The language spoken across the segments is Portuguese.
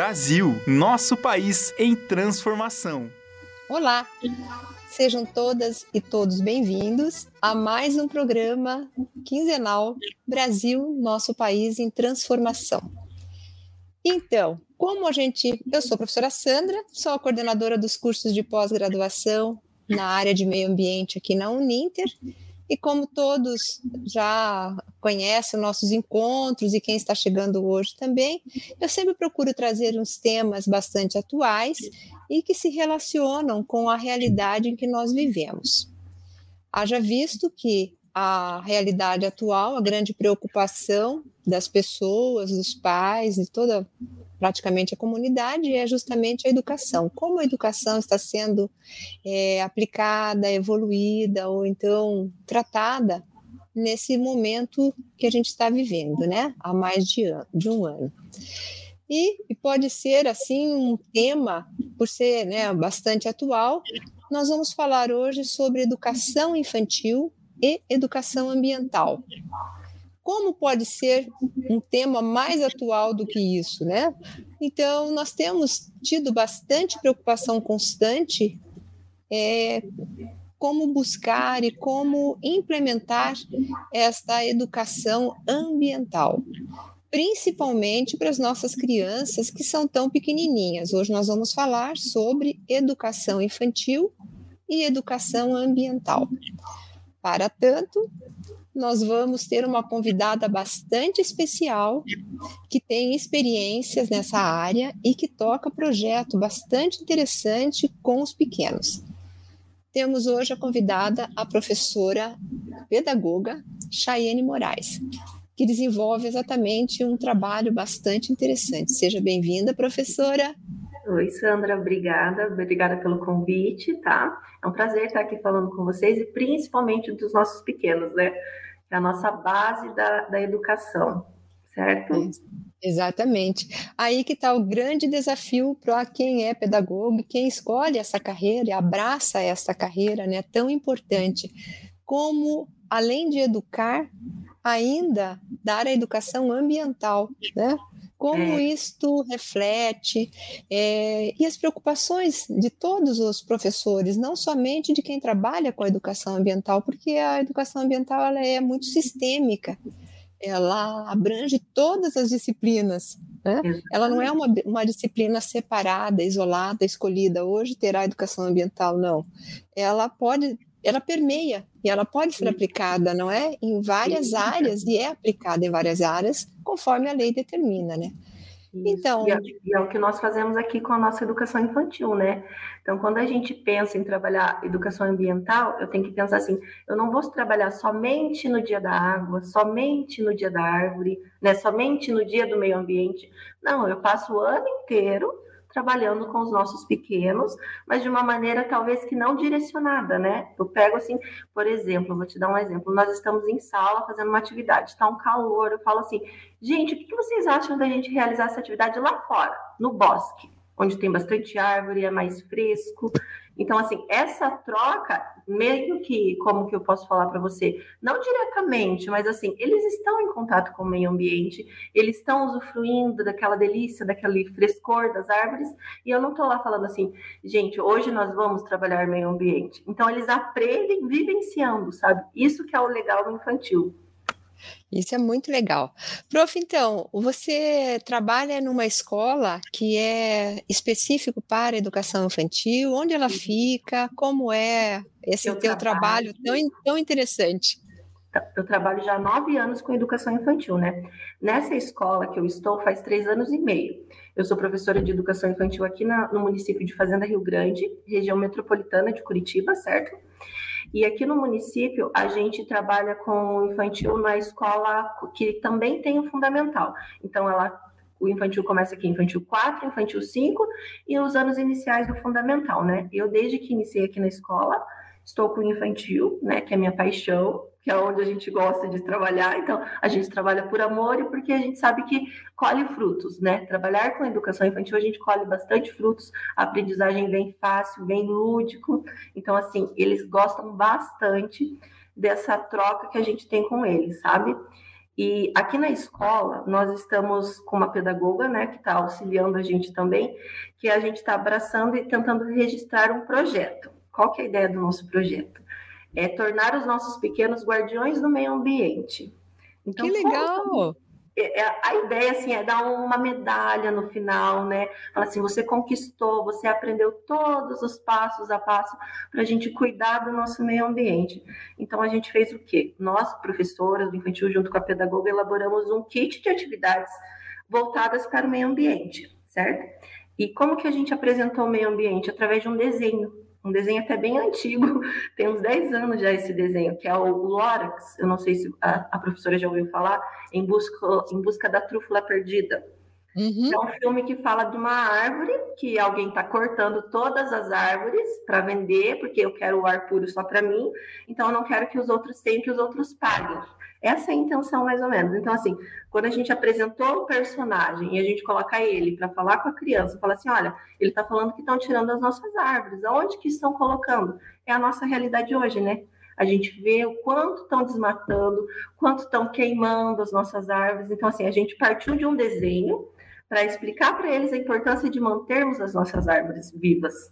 Brasil, nosso país em transformação. Olá! Sejam todas e todos bem-vindos a mais um programa quinzenal Brasil, nosso país em transformação. Então, como a gente. Eu sou a professora Sandra, sou a coordenadora dos cursos de pós-graduação na área de meio ambiente aqui na Uninter e como todos já conhecem nossos encontros e quem está chegando hoje também, eu sempre procuro trazer uns temas bastante atuais e que se relacionam com a realidade em que nós vivemos. Haja visto que a realidade atual, a grande preocupação das pessoas, dos pais e toda praticamente a comunidade é justamente a educação. Como a educação está sendo é, aplicada, evoluída ou então tratada nesse momento que a gente está vivendo, né? Há mais de, de um ano. E, e, pode ser assim um tema, por ser né, bastante atual. Nós vamos falar hoje sobre educação infantil e educação ambiental como pode ser um tema mais atual do que isso, né? Então, nós temos tido bastante preocupação constante é, como buscar e como implementar esta educação ambiental, principalmente para as nossas crianças que são tão pequenininhas. Hoje nós vamos falar sobre educação infantil e educação ambiental. Para tanto, nós vamos ter uma convidada bastante especial que tem experiências nessa área e que toca projeto bastante interessante com os pequenos. Temos hoje a convidada a professora pedagoga Chayane Moraes, que desenvolve exatamente um trabalho bastante interessante. Seja bem-vinda, professora. Oi, Sandra, obrigada, obrigada pelo convite, tá? É um prazer estar aqui falando com vocês e principalmente dos nossos pequenos, né? é a nossa base da, da educação, certo? Exatamente. Aí que está o grande desafio para quem é pedagogo, quem escolhe essa carreira e abraça essa carreira, né, tão importante. Como, além de educar, ainda dar a educação ambiental, né? Como é. isto reflete é, e as preocupações de todos os professores, não somente de quem trabalha com a educação ambiental, porque a educação ambiental ela é muito sistêmica, ela abrange todas as disciplinas. Né? Ela não é uma, uma disciplina separada, isolada, escolhida. Hoje terá educação ambiental, não. Ela pode ela permeia e ela pode ser aplicada, não é, em várias áreas e é aplicada em várias áreas conforme a lei determina, né? Então, e é, e é, o que nós fazemos aqui com a nossa educação infantil, né? Então, quando a gente pensa em trabalhar educação ambiental, eu tenho que pensar assim: eu não vou trabalhar somente no dia da água, somente no dia da árvore, né? Somente no dia do meio ambiente. Não, eu passo o ano inteiro trabalhando com os nossos pequenos, mas de uma maneira talvez que não direcionada, né? Eu pego assim, por exemplo, vou te dar um exemplo. Nós estamos em sala fazendo uma atividade, está um calor, eu falo assim, gente, o que vocês acham da gente realizar essa atividade lá fora, no bosque? onde tem bastante árvore, é mais fresco. Então, assim, essa troca, meio que, como que eu posso falar para você, não diretamente, mas assim, eles estão em contato com o meio ambiente, eles estão usufruindo daquela delícia, daquele frescor das árvores, e eu não estou lá falando assim, gente, hoje nós vamos trabalhar meio ambiente. Então, eles aprendem vivenciando, sabe? Isso que é o legal do infantil. Isso é muito legal. Prof, então, você trabalha numa escola que é específico para a educação infantil, onde ela fica, como é esse eu teu trabalho, trabalho tão, tão interessante? Eu trabalho já há nove anos com educação infantil, né? Nessa escola que eu estou faz três anos e meio. Eu sou professora de educação infantil aqui na, no município de Fazenda Rio Grande, região metropolitana de Curitiba, certo? E aqui no município, a gente trabalha com infantil na escola que também tem o fundamental. Então, ela o infantil começa aqui, infantil 4, infantil 5 e os anos iniciais do fundamental, né? Eu, desde que iniciei aqui na escola, estou com o infantil, né, que é minha paixão, que é onde a gente gosta de trabalhar. Então, a gente trabalha por amor e porque a gente sabe que colhe frutos, né? Trabalhar com educação infantil, a gente colhe bastante frutos, a aprendizagem vem fácil, bem lúdico. Então, assim, eles gostam bastante dessa troca que a gente tem com eles, sabe? E aqui na escola, nós estamos com uma pedagoga, né, que está auxiliando a gente também, que a gente está abraçando e tentando registrar um projeto. Qual que é a ideia do nosso projeto? É tornar os nossos pequenos guardiões do meio ambiente. Então, que legal! Como é, é, a ideia assim é dar uma medalha no final, né? Fala assim, você conquistou, você aprendeu todos os passos a passo para a gente cuidar do nosso meio ambiente. Então a gente fez o quê? Nós, professoras do infantil, junto com a pedagoga, elaboramos um kit de atividades voltadas para o meio ambiente, certo? E como que a gente apresentou o meio ambiente? Através de um desenho um desenho até bem antigo, tem uns 10 anos já esse desenho, que é o Lorax, eu não sei se a, a professora já ouviu falar, em busca, em busca da trúfula perdida. Uhum. É um filme que fala de uma árvore, que alguém está cortando todas as árvores para vender, porque eu quero o ar puro só para mim, então eu não quero que os outros tenham, que os outros paguem. Essa é a intenção, mais ou menos. Então, assim, quando a gente apresentou o personagem e a gente coloca ele para falar com a criança, fala assim: olha, ele está falando que estão tirando as nossas árvores, aonde que estão colocando? É a nossa realidade hoje, né? A gente vê o quanto estão desmatando, quanto estão queimando as nossas árvores. Então, assim, a gente partiu de um desenho para explicar para eles a importância de mantermos as nossas árvores vivas,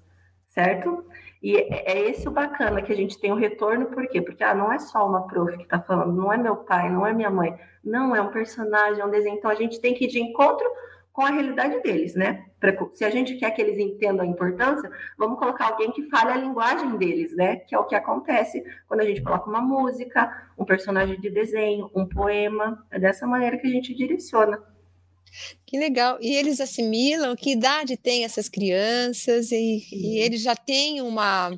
certo? E é, é esse o bacana que a gente tem o retorno, por quê? Porque ah, não é só uma prof que está falando, não é meu pai, não é minha mãe, não é um personagem, é um desenho. Então a gente tem que ir de encontro com a realidade deles, né? Pra, se a gente quer que eles entendam a importância, vamos colocar alguém que fale a linguagem deles, né? Que é o que acontece quando a gente coloca uma música, um personagem de desenho, um poema. É dessa maneira que a gente direciona. Que legal. E eles assimilam que idade tem essas crianças e, e eles já têm uma,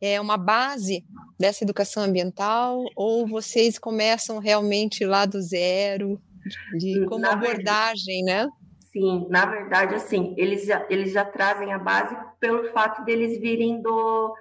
é, uma base dessa educação ambiental ou vocês começam realmente lá do zero, de como na abordagem, verdade, né? Sim, na verdade, assim, eles já, eles já trazem a base pelo fato deles virem do...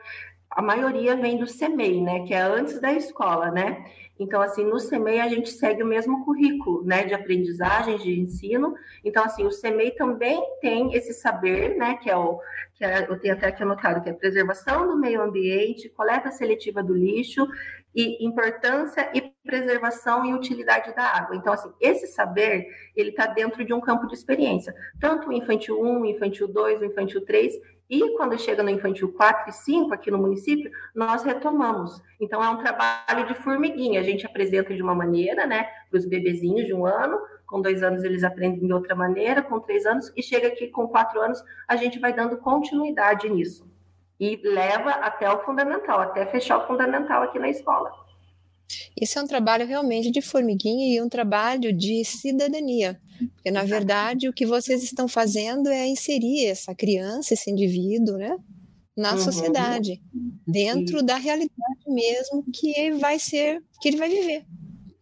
A maioria vem do CEMEI, né? Que é antes da escola, né? Então, assim, no CEMEI a gente segue o mesmo currículo, né, de aprendizagem, de ensino. Então, assim, o CEMEI também tem esse saber, né, que é o que é, eu tenho até aqui anotado, que é preservação do meio ambiente, coleta seletiva do lixo e importância e preservação e utilidade da água. Então, assim, esse saber, ele está dentro de um campo de experiência. Tanto o infantil 1, o infantil 2, o infantil 3, e quando chega no infantil 4 e 5, aqui no município, nós retomamos. Então, é um trabalho de formiguinha. A gente apresenta de uma maneira, né, para os bebezinhos de um ano, com dois anos eles aprendem de outra maneira, com três anos, e chega aqui com quatro anos, a gente vai dando continuidade nisso. E leva até o fundamental, até fechar o fundamental aqui na escola. Isso é um trabalho realmente de formiguinha e um trabalho de cidadania, porque na verdade o que vocês estão fazendo é inserir essa criança, esse indivíduo, né, na uhum. sociedade, dentro da realidade mesmo que vai ser, que ele vai viver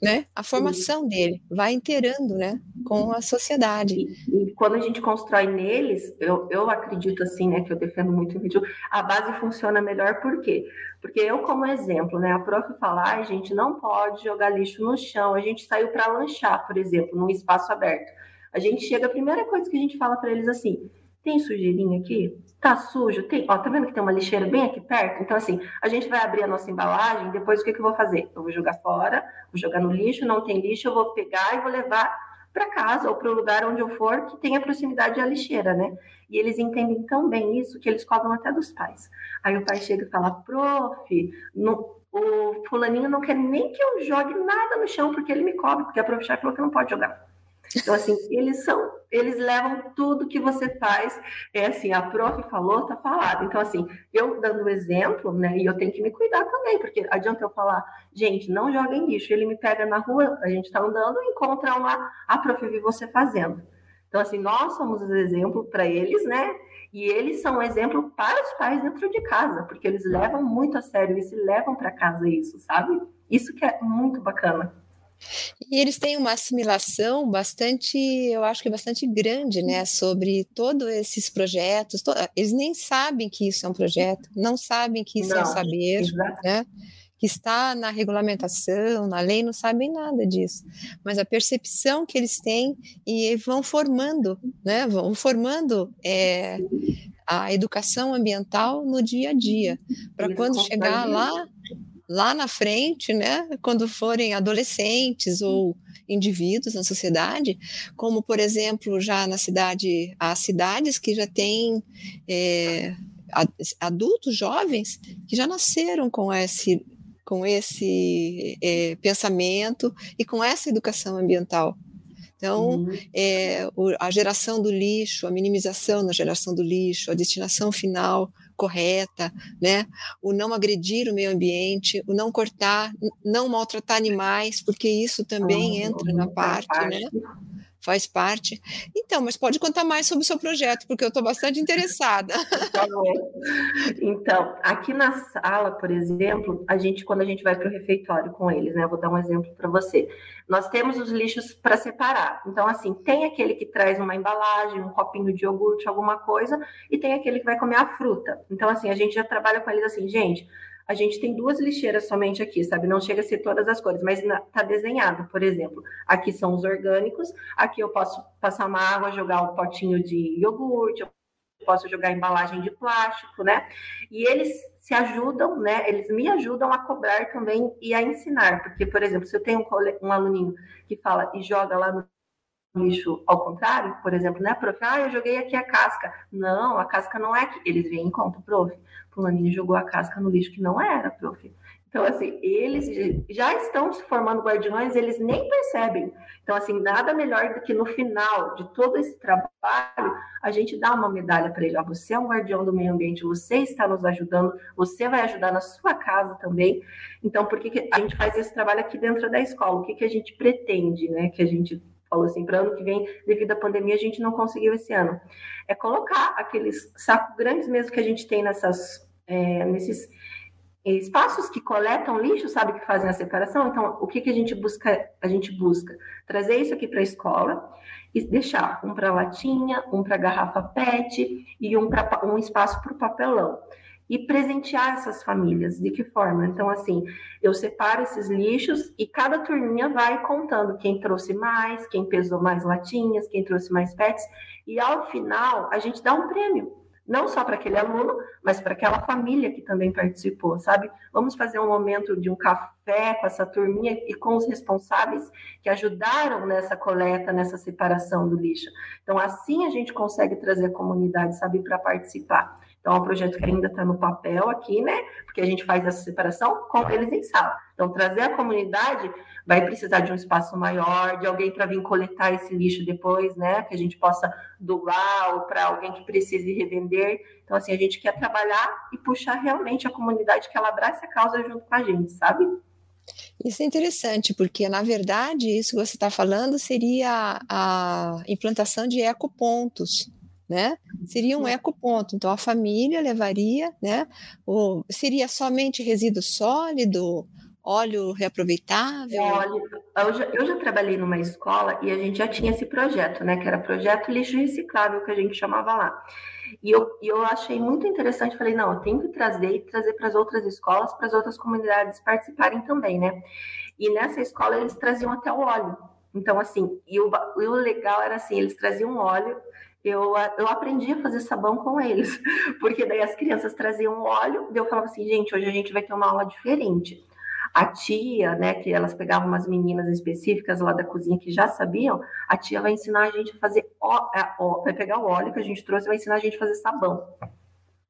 né? A formação dele vai inteirando, né, com a sociedade. E, e, quando a gente constrói neles, eu, eu acredito assim, né, que eu defendo muito o vídeo, a base funciona melhor por quê? Porque eu, como exemplo, né, a prof falar, a gente não pode jogar lixo no chão, a gente saiu para lanchar, por exemplo, num espaço aberto. A gente chega, a primeira coisa que a gente fala para eles assim, tem sujeirinha aqui? Tá sujo? Tem. Ó, tá vendo que tem uma lixeira bem aqui perto? Então, assim, a gente vai abrir a nossa embalagem, depois o que, que eu vou fazer? Eu vou jogar fora, vou jogar no lixo, não tem lixo, eu vou pegar e vou levar para casa ou para o lugar onde eu for que tenha proximidade à lixeira, né? E eles entendem tão bem isso que eles cobram até dos pais. Aí o pai chega e fala, prof, no, o fulaninho não quer nem que eu jogue nada no chão porque ele me cobra, porque a prof já falou que não pode jogar. Então, assim, eles são, eles levam tudo que você faz. É assim, a prof falou, tá falado. Então, assim, eu dando exemplo, né, e eu tenho que me cuidar também, porque adianta eu falar, gente, não joguem lixo. Ele me pega na rua, a gente tá andando e encontra lá, a prof vi você fazendo. Então, assim, nós somos o exemplo para eles, né? E eles são exemplo para os pais dentro de casa, porque eles levam muito a sério e se levam para casa isso, sabe? Isso que é muito bacana. E eles têm uma assimilação bastante, eu acho que bastante grande, né, sobre todos esses projetos. To eles nem sabem que isso é um projeto, não sabem que isso não, é um saber, exatamente. né? Que está na regulamentação, na lei, não sabem nada disso. Mas a percepção que eles têm e vão formando, né? Vão formando é, a educação ambiental no dia a dia, para quando chegar lá lá na frente, né, quando forem adolescentes ou indivíduos na sociedade, como, por exemplo, já na cidade, há cidades que já têm é, adultos jovens que já nasceram com esse, com esse é, pensamento e com essa educação ambiental. Então, uhum. é, a geração do lixo, a minimização na geração do lixo, a destinação final correta, né? O não agredir o meio ambiente, o não cortar, não maltratar animais, porque isso também uhum. entra na parte, né? Faz parte. Então, mas pode contar mais sobre o seu projeto, porque eu estou bastante interessada. Tá então, aqui na sala, por exemplo, a gente, quando a gente vai para o refeitório com eles, né? vou dar um exemplo para você. Nós temos os lixos para separar. Então, assim, tem aquele que traz uma embalagem, um copinho de iogurte, alguma coisa, e tem aquele que vai comer a fruta. Então, assim, a gente já trabalha com eles assim, gente a gente tem duas lixeiras somente aqui, sabe? Não chega a ser todas as cores, mas está desenhado, por exemplo. Aqui são os orgânicos, aqui eu posso passar uma água, jogar um potinho de iogurte, eu posso jogar embalagem de plástico, né? E eles se ajudam, né? Eles me ajudam a cobrar também e a ensinar, porque, por exemplo, se eu tenho um, um aluninho que fala e joga lá no lixo ao contrário, por exemplo, né, prof? Ah, eu joguei aqui a casca. Não, a casca não é aqui. Eles vêm em conta, prof. Fulaninho jogou a casca no lixo que não era, prof. Então, assim, eles já estão se formando guardiões, eles nem percebem. Então, assim, nada melhor do que no final de todo esse trabalho, a gente dá uma medalha para ele. Ó, você é um guardião do meio ambiente, você está nos ajudando, você vai ajudar na sua casa também. Então, por que, que a gente faz esse trabalho aqui dentro da escola? O que, que a gente pretende, né? Que a gente falou assim, para ano que vem, devido à pandemia, a gente não conseguiu esse ano. É colocar aqueles sacos grandes mesmo que a gente tem nessas, é, nesses espaços que coletam lixo, sabe, que fazem a separação. Então, o que, que a gente busca? A gente busca trazer isso aqui para a escola e deixar um para latinha, um para garrafa PET e um para um espaço para o papelão e presentear essas famílias. De que forma? Então, assim, eu separo esses lixos e cada turminha vai contando quem trouxe mais, quem pesou mais latinhas, quem trouxe mais pets, e ao final a gente dá um prêmio. Não só para aquele aluno, mas para aquela família que também participou, sabe? Vamos fazer um momento de um café com essa turminha e com os responsáveis que ajudaram nessa coleta, nessa separação do lixo. Então, assim a gente consegue trazer a comunidade, sabe, para participar. Então, é um projeto que ainda está no papel aqui, né? Porque a gente faz essa separação com eles em sala. Então, trazer a comunidade vai precisar de um espaço maior, de alguém para vir coletar esse lixo depois, né? Que a gente possa doar ou para alguém que precise revender. Então, assim, a gente quer trabalhar e puxar realmente a comunidade que ela abrace a causa junto com a gente, sabe? Isso é interessante, porque, na verdade, isso que você está falando seria a implantação de ecopontos né? Seria um ecoponto. Então a família levaria, né? Ou seria somente resíduo sólido, óleo reaproveitável? Óleo. Eu já, eu já trabalhei numa escola e a gente já tinha esse projeto, né? Que era projeto lixo reciclável que a gente chamava lá. E eu, eu achei muito interessante, falei, não, eu tenho que trazer e trazer para as outras escolas, para as outras comunidades participarem também, né? E nessa escola eles traziam até o óleo. Então, assim, e o, e o legal era assim, eles traziam óleo, eu, eu aprendi a fazer sabão com eles, porque daí as crianças traziam óleo, e eu falava assim, gente, hoje a gente vai ter uma aula diferente. A tia, né, que elas pegavam umas meninas específicas lá da cozinha que já sabiam, a tia vai ensinar a gente a fazer, ó, é, ó, vai pegar o óleo que a gente trouxe e vai ensinar a gente a fazer sabão.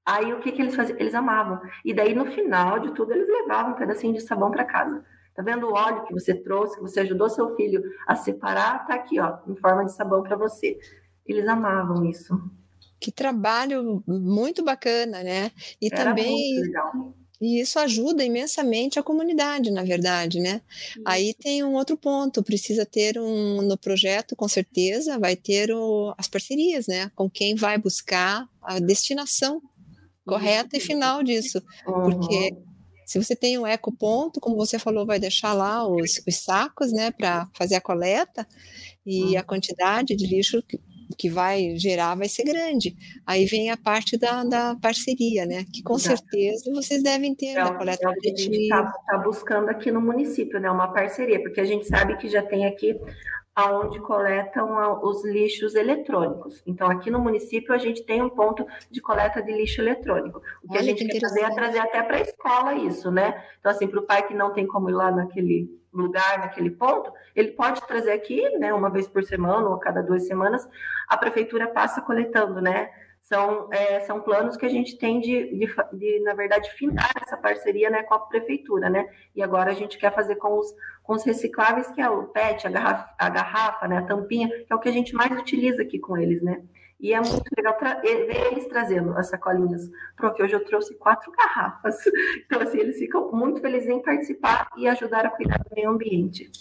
Aí o que, que eles faziam? Eles amavam. E daí no final de tudo eles levavam um pedacinho de sabão para casa. Tá vendo o óleo que você trouxe, que você ajudou seu filho a separar? Tá aqui, ó, em forma de sabão para você. Eles amavam isso. Que trabalho muito bacana, né? E Era também e isso ajuda imensamente a comunidade, na verdade, né? Isso. Aí tem um outro ponto, precisa ter um no projeto, com certeza, vai ter o, as parcerias, né? Com quem vai buscar a destinação correta e final disso, uhum. porque se você tem um ecoponto, como você falou, vai deixar lá os, os sacos, né, para fazer a coleta e uhum. a quantidade de lixo que vai gerar vai ser grande. Aí vem a parte da, da parceria, né? Que com Exato. certeza vocês devem ter é, coleta é o que a gente está tá buscando aqui no município, né? Uma parceria, porque a gente sabe que já tem aqui aonde coletam os lixos eletrônicos. Então, aqui no município, a gente tem um ponto de coleta de lixo eletrônico. O que Olha, a gente que quer fazer é trazer até para a escola isso, né? Então, assim, para o pai que não tem como ir lá naquele lugar, naquele ponto, ele pode trazer aqui, né, uma vez por semana ou a cada duas semanas, a prefeitura passa coletando, né? São, é, são planos que a gente tem de, de, de, na verdade, findar essa parceria né, com a prefeitura, né? E agora a gente quer fazer com os, com os recicláveis, que é o PET, a garrafa, a garrafa, né, a tampinha, que é o que a gente mais utiliza aqui com eles, né? E é muito legal ver eles trazendo as sacolinhas. Prof, hoje eu trouxe quatro garrafas. Então, assim, eles ficam muito felizes em participar e ajudar a cuidar do meio ambiente.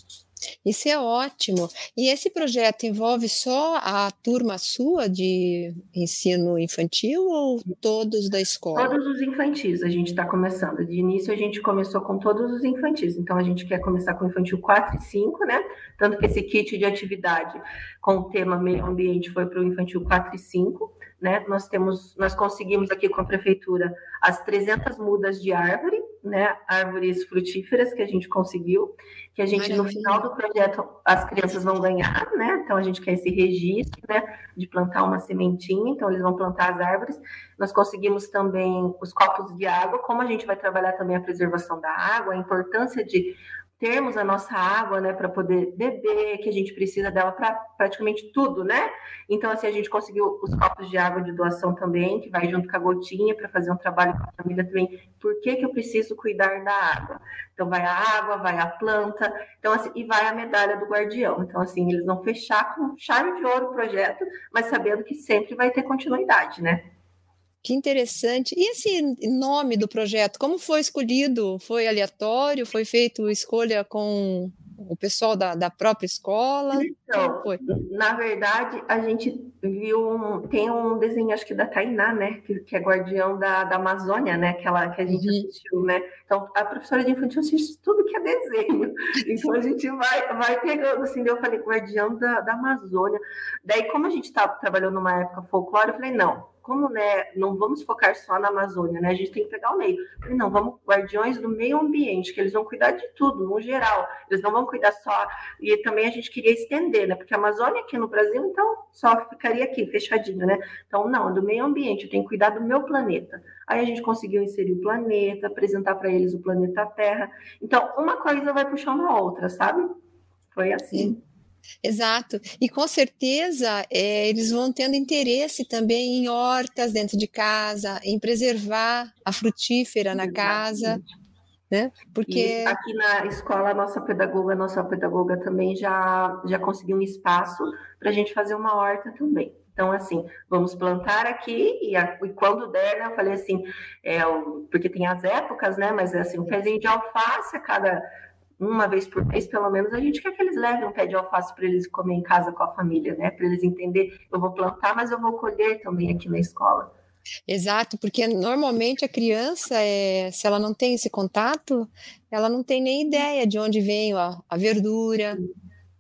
Isso é ótimo. E esse projeto envolve só a turma sua de ensino infantil ou todos da escola? Todos os infantis a gente está começando. De início a gente começou com todos os infantis. Então a gente quer começar com infantil 4 e 5, né? Tanto que esse kit de atividade com o tema meio ambiente foi para o infantil 4 e 5. Né? Nós temos, nós conseguimos aqui com a prefeitura as 300 mudas de árvore, né? Árvores frutíferas que a gente conseguiu, que a gente Maravilha. no final do projeto as crianças vão ganhar, né? Então a gente quer esse registro, né? De plantar uma sementinha, então eles vão plantar as árvores. Nós conseguimos também os copos de água, como a gente vai trabalhar também a preservação da água, a importância de termos a nossa água, né, para poder beber, que a gente precisa dela para praticamente tudo, né? Então, assim, a gente conseguiu os copos de água de doação também, que vai junto com a gotinha para fazer um trabalho com a família também. Por que, que eu preciso cuidar da água? Então, vai a água, vai a planta, então, assim, e vai a medalha do guardião. Então, assim, eles vão fechar com chave de ouro o projeto, mas sabendo que sempre vai ter continuidade, né? Que interessante. E esse nome do projeto, como foi escolhido? Foi aleatório? Foi feito escolha com o pessoal da, da própria escola? Então, na verdade, a gente viu um, tem um desenho, acho que da Tainá, né? Que, que é guardião da, da Amazônia, né? Que, ela, que a gente uhum. assistiu, né? Então, a professora de infantil assiste tudo que é desenho. Então, a gente vai, vai pegando, assim, eu falei, guardião da, da Amazônia. Daí, como a gente estava trabalhando numa época folclore, eu falei, não, como né, não vamos focar só na Amazônia, né? A gente tem que pegar o meio. Não, vamos guardiões do meio ambiente, que eles vão cuidar de tudo, no geral. Eles não vão cuidar só. E também a gente queria estender, né? Porque a Amazônia aqui no Brasil, então, só ficaria aqui, fechadinho, né? Então, não, do meio ambiente, eu tenho que cuidar do meu planeta. Aí a gente conseguiu inserir o planeta, apresentar para eles o planeta Terra. Então, uma coisa vai puxando a outra, sabe? Foi assim. Sim. Exato. E com certeza é, eles vão tendo interesse também em hortas dentro de casa, em preservar a frutífera na casa. Né? Porque e aqui na escola a nossa pedagoga, a nossa pedagoga também já já conseguiu um espaço para a gente fazer uma horta também. Então, assim, vamos plantar aqui e, a, e quando der, né, eu falei assim, é, o, porque tem as épocas, né? Mas assim, um pezinho de alface a cada uma vez por mês, pelo menos, a gente quer que eles levem um pé de alface para eles comer em casa com a família, né? Para eles entender, eu vou plantar, mas eu vou colher também aqui na escola. Exato, porque normalmente a criança, é, se ela não tem esse contato, ela não tem nem ideia de onde vem a, a verdura,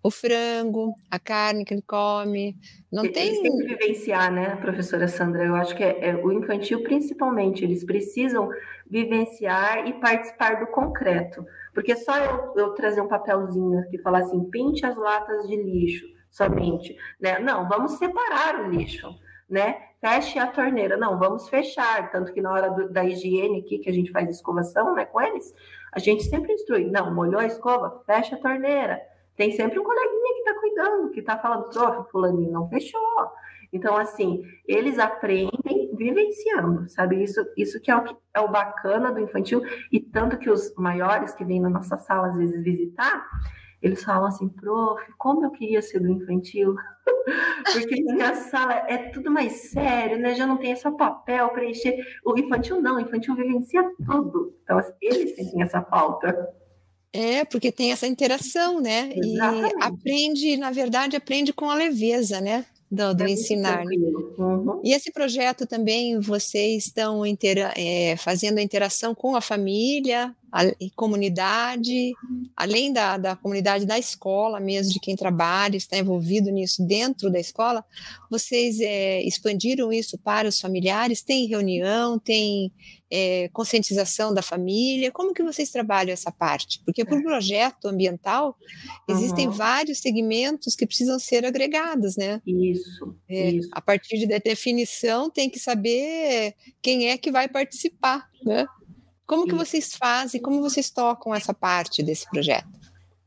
o frango, a carne que ele come. Não eles tem. Eles têm que vivenciar, né, professora Sandra? Eu acho que é, é, o infantil, principalmente, eles precisam vivenciar e participar do concreto. Porque só eu, eu trazer um papelzinho aqui e falar assim, pinte as latas de lixo somente, né? Não, vamos separar o lixo, né? Feche a torneira. Não, vamos fechar. Tanto que na hora do, da higiene aqui, que a gente faz escovação, né, com eles, a gente sempre instrui. Não, molhou a escova, fecha a torneira. Tem sempre um coleguinha que está cuidando, que está falando, prof, fulaninho não fechou. Então, assim, eles aprendem vivenciando, sabe? Isso, isso que é o, que é o bacana do infantil, e tanto que os maiores que vêm na nossa sala, às vezes, visitar, eles falam assim, prof, como eu queria ser do infantil. Porque minha sala é tudo mais sério, né? Já não tem só papel preencher. O infantil não, o infantil vivencia tudo. Então, assim, eles sentem essa falta. É, porque tem essa interação, né? Exatamente. E aprende, na verdade, aprende com a leveza, né? do, do é ensinar. Né? Uhum. E esse projeto também vocês estão intera é, fazendo a interação com a família a comunidade, além da, da comunidade da escola mesmo, de quem trabalha, está envolvido nisso dentro da escola, vocês é, expandiram isso para os familiares? Tem reunião, tem é, conscientização da família? Como que vocês trabalham essa parte? Porque para o é. projeto ambiental existem uhum. vários segmentos que precisam ser agregados, né? Isso, é, isso. A partir da definição tem que saber quem é que vai participar, né? Como que vocês fazem, como vocês tocam essa parte desse projeto?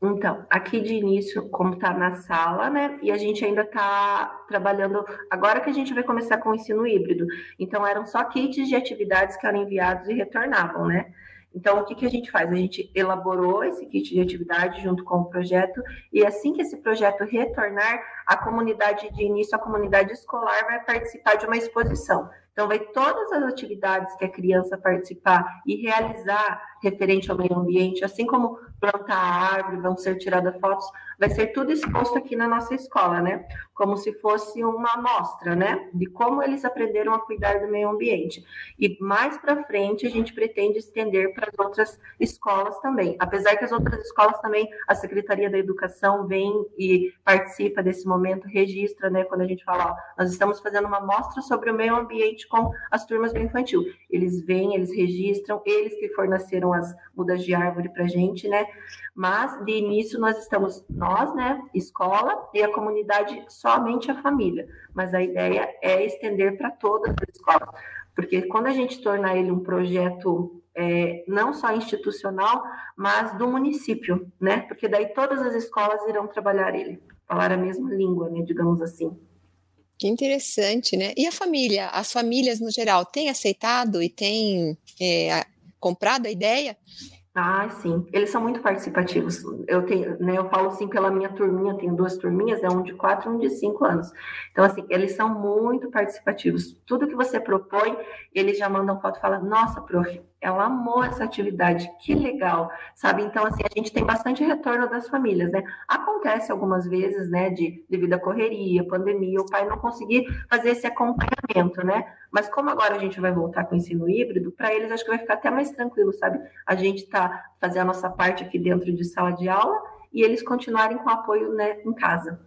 Então, aqui de início, como está na sala, né? E a gente ainda está trabalhando. Agora que a gente vai começar com o ensino híbrido. Então, eram só kits de atividades que eram enviados e retornavam, né? Então, o que, que a gente faz? A gente elaborou esse kit de atividade junto com o projeto, e assim que esse projeto retornar, a comunidade de início, a comunidade escolar vai participar de uma exposição. Então, vai todas as atividades que a criança participar e realizar referente ao meio ambiente, assim como plantar árvore, vão ser tiradas fotos, vai ser tudo exposto aqui na nossa escola, né? Como se fosse uma amostra, né? De como eles aprenderam a cuidar do meio ambiente. E mais para frente a gente pretende estender para as outras escolas também. Apesar que as outras escolas também, a Secretaria da Educação vem e participa desse momento, registra, né? Quando a gente fala, ó, nós estamos fazendo uma amostra sobre o meio ambiente com as turmas do infantil. Eles vêm, eles registram, eles que forneceram as mudas de árvore para gente, né? Mas de início nós estamos nós, né, escola e a comunidade somente a família. Mas a ideia é estender para todas as escolas, porque quando a gente tornar ele um projeto é, não só institucional, mas do município, né? Porque daí todas as escolas irão trabalhar ele, falar a mesma língua, né? Digamos assim. Que interessante, né? E a família, as famílias no geral, têm aceitado e têm é, comprado a ideia? Ah, sim. Eles são muito participativos. Eu tenho, né, eu falo assim pela minha turminha, tenho duas turminhas, é um de quatro e um de cinco anos. Então, assim, eles são muito participativos. Tudo que você propõe, eles já mandam foto e falam, nossa, prof, ela amou essa atividade, que legal, sabe? Então, assim, a gente tem bastante retorno das famílias, né? Acontece algumas vezes, né, de devido à correria, pandemia, o pai não conseguir fazer esse acompanhamento, né? Mas como agora a gente vai voltar com o ensino híbrido, para eles acho que vai ficar até mais tranquilo, sabe? A gente tá fazendo a nossa parte aqui dentro de sala de aula e eles continuarem com apoio, né, em casa.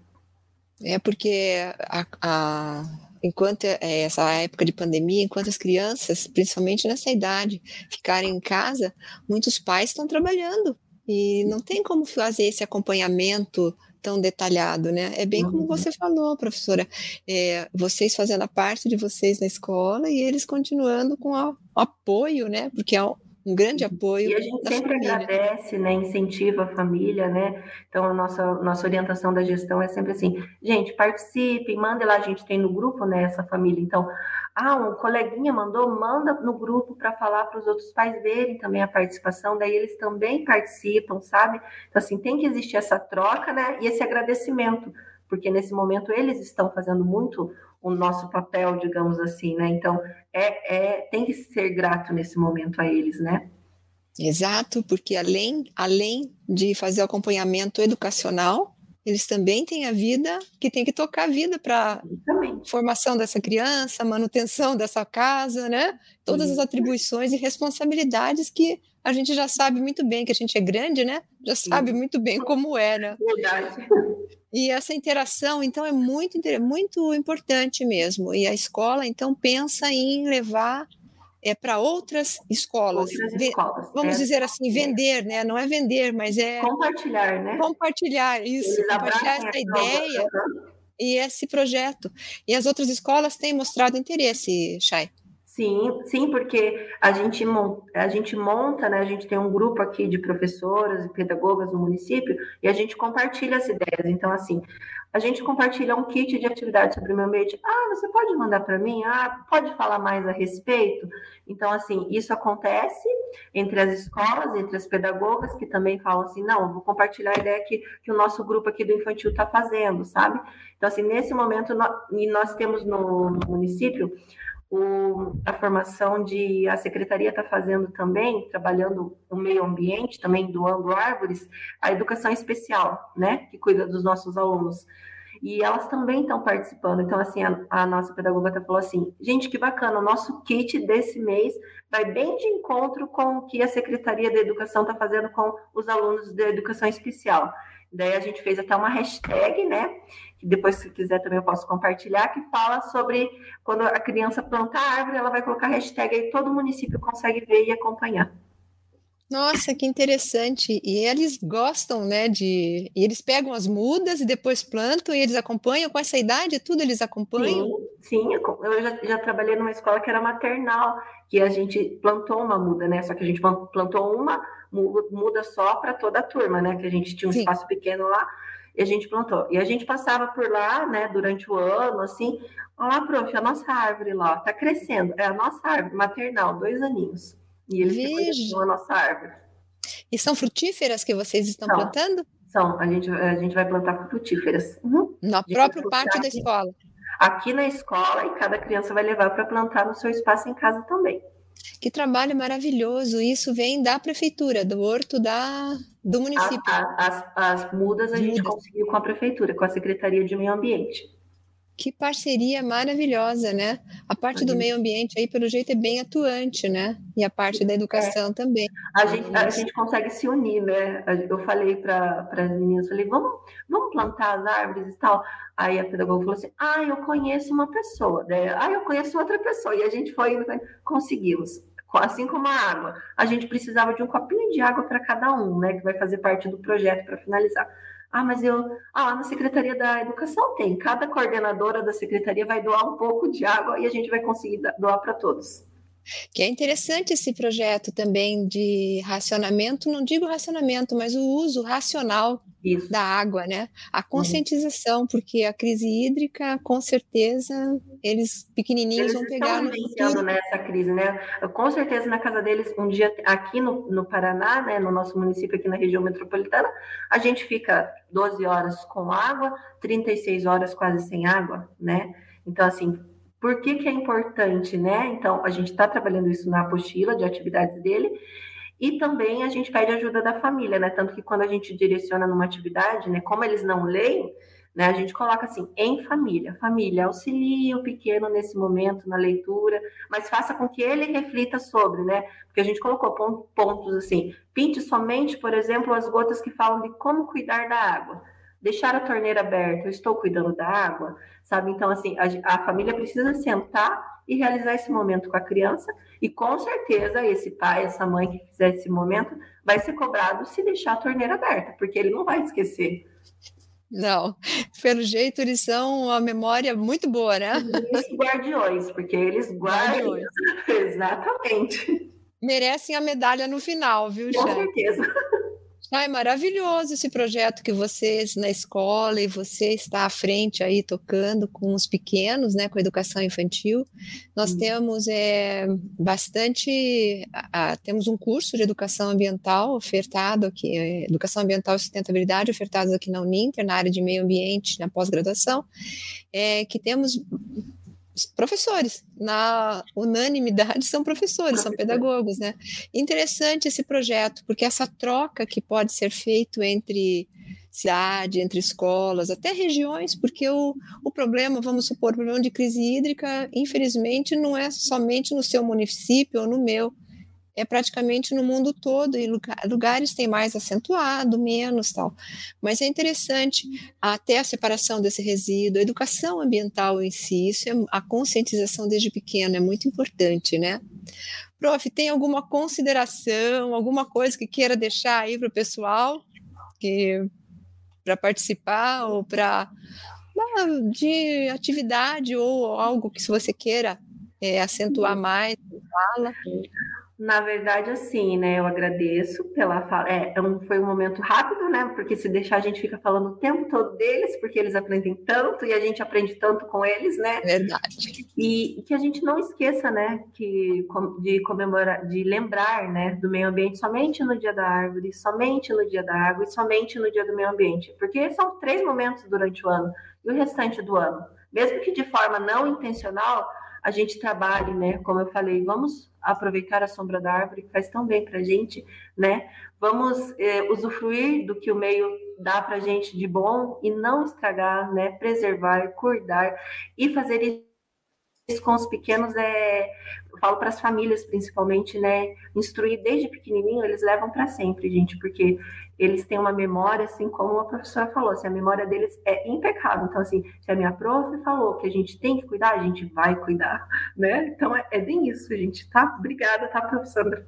É porque a, a enquanto é, essa época de pandemia, enquanto as crianças, principalmente nessa idade, ficarem em casa, muitos pais estão trabalhando e não tem como fazer esse acompanhamento tão detalhado, né? É bem como uhum. você falou, professora, é, vocês fazendo a parte de vocês na escola e eles continuando com o apoio, né? Porque é um grande apoio. E a gente sempre família. agradece, né, incentiva a família, né? Então a nossa nossa orientação da gestão é sempre assim, gente, participe, mande lá, a gente tem no grupo, né, essa família. Então, ah, um coleguinha mandou, manda no grupo para falar para os outros pais verem também a participação, daí eles também participam, sabe? Então assim, tem que existir essa troca, né? E esse agradecimento, porque nesse momento eles estão fazendo muito o nosso papel, digamos assim, né? Então, é, é, tem que ser grato nesse momento a eles, né? Exato, porque além, além de fazer o acompanhamento educacional, eles também têm a vida que tem que tocar a vida para formação dessa criança, manutenção dessa casa, né? Todas as atribuições e responsabilidades que a gente já sabe muito bem que a gente é grande, né? Já sabe muito bem como é, né? Verdade. E essa interação, então, é muito, muito importante mesmo. E a escola, então, pensa em levar é, para outras escolas. Outras escolas Vamos é. dizer assim, vender, né? Não é vender, mas é. Compartilhar, né? Compartilhar, isso. Eles compartilhar essa ideia e esse projeto. E as outras escolas têm mostrado interesse, Chay. Sim, sim, porque a gente, a gente monta, né? A gente tem um grupo aqui de professoras e pedagogas no município e a gente compartilha as ideias. Então, assim, a gente compartilha um kit de atividade sobre o meio ambiente. Ah, você pode mandar para mim? Ah, pode falar mais a respeito? Então, assim, isso acontece entre as escolas, entre as pedagogas, que também falam assim, não, vou compartilhar a ideia que, que o nosso grupo aqui do infantil está fazendo, sabe? Então, assim, nesse momento, nós, e nós temos no, no município o, a formação de a secretaria está fazendo também, trabalhando o meio ambiente, também doando árvores, a educação especial, né, que cuida dos nossos alunos. e elas também estão participando. Então, assim, a, a nossa pedagoga até falou assim: gente, que bacana, o nosso kit desse mês vai bem de encontro com o que a Secretaria da Educação está fazendo com os alunos da educação especial. Daí a gente fez até uma hashtag, né? Que depois, se quiser, também eu posso compartilhar, que fala sobre quando a criança planta a árvore, ela vai colocar hashtag aí, todo município consegue ver e acompanhar. Nossa, que interessante. E eles gostam, né, de... E eles pegam as mudas e depois plantam e eles acompanham com essa idade, tudo eles acompanham? Sim, sim. eu já, já trabalhei numa escola que era maternal, que a gente plantou uma muda, né, só que a gente plantou uma muda só para toda a turma, né, que a gente tinha um sim. espaço pequeno lá, e a gente plantou. E a gente passava por lá, né, durante o ano, assim, olha lá, prof, a nossa árvore lá, tá crescendo, é a nossa árvore maternal, dois aninhos. E eles Veja. a nossa árvore. E são frutíferas que vocês estão plantando? São, a gente, a gente vai plantar frutíferas. Uhum. Na própria parte da escola? Aqui na escola e cada criança vai levar para plantar no seu espaço em casa também. Que trabalho maravilhoso! Isso vem da prefeitura, do horto da, do município. As, as, as mudas a gente mudas. conseguiu com a prefeitura, com a Secretaria de Meio Ambiente. Que parceria maravilhosa, né? A parte do meio ambiente aí, pelo jeito, é bem atuante, né? E a parte da educação é. também. A gente, a gente consegue se unir, né? Eu falei para as meninas, falei, vamos, vamos plantar as árvores e tal. Aí a pedagoga falou assim, ah, eu conheço uma pessoa. Né? Ah, eu conheço outra pessoa. E a gente foi, conseguimos assim como a água. A gente precisava de um copinho de água para cada um, né? Que vai fazer parte do projeto para finalizar. Ah, mas eu. Ah, lá na Secretaria da Educação tem. Cada coordenadora da secretaria vai doar um pouco de água e a gente vai conseguir doar para todos. Que é interessante esse projeto também de racionamento, não digo racionamento, mas o uso racional Isso. da água, né? A conscientização, uhum. porque a crise hídrica, com certeza, eles pequenininhos eles vão pegar no futuro. nessa crise, né? Com certeza na casa deles, um dia aqui no, no Paraná, né, no nosso município aqui na região metropolitana, a gente fica 12 horas com água, 36 horas quase sem água, né? Então, assim, por que, que é importante, né? Então, a gente está trabalhando isso na apostila de atividades dele, e também a gente pede ajuda da família, né? Tanto que quando a gente direciona numa atividade, né? Como eles não leem, né? A gente coloca assim, em família. Família, auxilie o pequeno nesse momento na leitura, mas faça com que ele reflita sobre, né? Porque a gente colocou pontos assim, pinte somente, por exemplo, as gotas que falam de como cuidar da água deixar a torneira aberta, eu estou cuidando da água, sabe? Então, assim, a, a, família precisa sentar e realizar esse momento com a criança, e com certeza esse pai, essa mãe que fizer esse momento, vai ser cobrado se deixar a torneira aberta, porque ele não vai esquecer. Não, pelo jeito eles são uma memória muito boa, né? Eles guardiões, porque eles guardam. Exatamente. Merecem a medalha no final, viu, Com certeza. Ah, é maravilhoso esse projeto que vocês na escola e você está à frente aí tocando com os pequenos, né, com a educação infantil. Nós hum. temos é, bastante, a, a, temos um curso de educação ambiental ofertado aqui, é, educação ambiental e sustentabilidade ofertados aqui na Uninter, na área de meio ambiente, na pós-graduação, é, que temos professores, na unanimidade são professores, são pedagogos, né? Interessante esse projeto, porque essa troca que pode ser feito entre cidade, entre escolas, até regiões, porque o, o problema, vamos supor, o problema de crise hídrica, infelizmente, não é somente no seu município ou no meu, é praticamente no mundo todo, e lugares tem mais acentuado, menos tal. Mas é interessante até a separação desse resíduo, a educação ambiental em si, isso é, a conscientização desde pequeno é muito importante, né? Prof, tem alguma consideração, alguma coisa que queira deixar aí para o pessoal que para participar ou para de atividade ou algo que se você queira é, acentuar mais, fala. Na verdade, assim, né? Eu agradeço pela fala. É, é, um, foi um momento rápido, né? Porque se deixar a gente fica falando o tempo todo deles, porque eles aprendem tanto e a gente aprende tanto com eles, né? Verdade. E, e que a gente não esqueça, né? Que de comemorar, de lembrar, né? Do meio ambiente somente no dia da árvore, somente no dia da água e somente no dia do meio ambiente, porque são três momentos durante o ano e o restante do ano, mesmo que de forma não intencional a gente trabalhe, né? Como eu falei, vamos aproveitar a sombra da árvore, que faz tão bem para a gente, né? Vamos é, usufruir do que o meio dá para a gente de bom e não estragar, né? Preservar, cuidar e fazer isso com os pequenos é, falo para as famílias principalmente, né? Instruir desde pequenininho, eles levam para sempre, gente, porque eles têm uma memória, assim como a professora falou, assim, a memória deles é impecável. Então, assim, se a minha prof falou que a gente tem que cuidar, a gente vai cuidar, né? Então, é, é bem isso, gente, tá? Obrigada, tá, professora?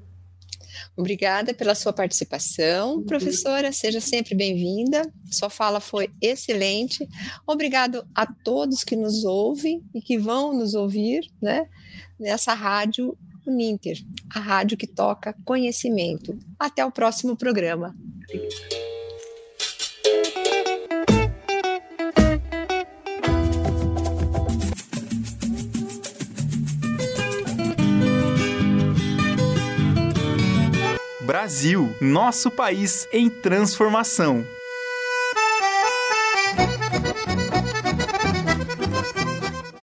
Obrigada pela sua participação. Uhum. Professora, seja sempre bem-vinda. Sua fala foi excelente. Obrigado a todos que nos ouvem e que vão nos ouvir, né? Nessa rádio Uninter, a rádio que toca conhecimento. Até o próximo programa. Brasil, nosso país em transformação.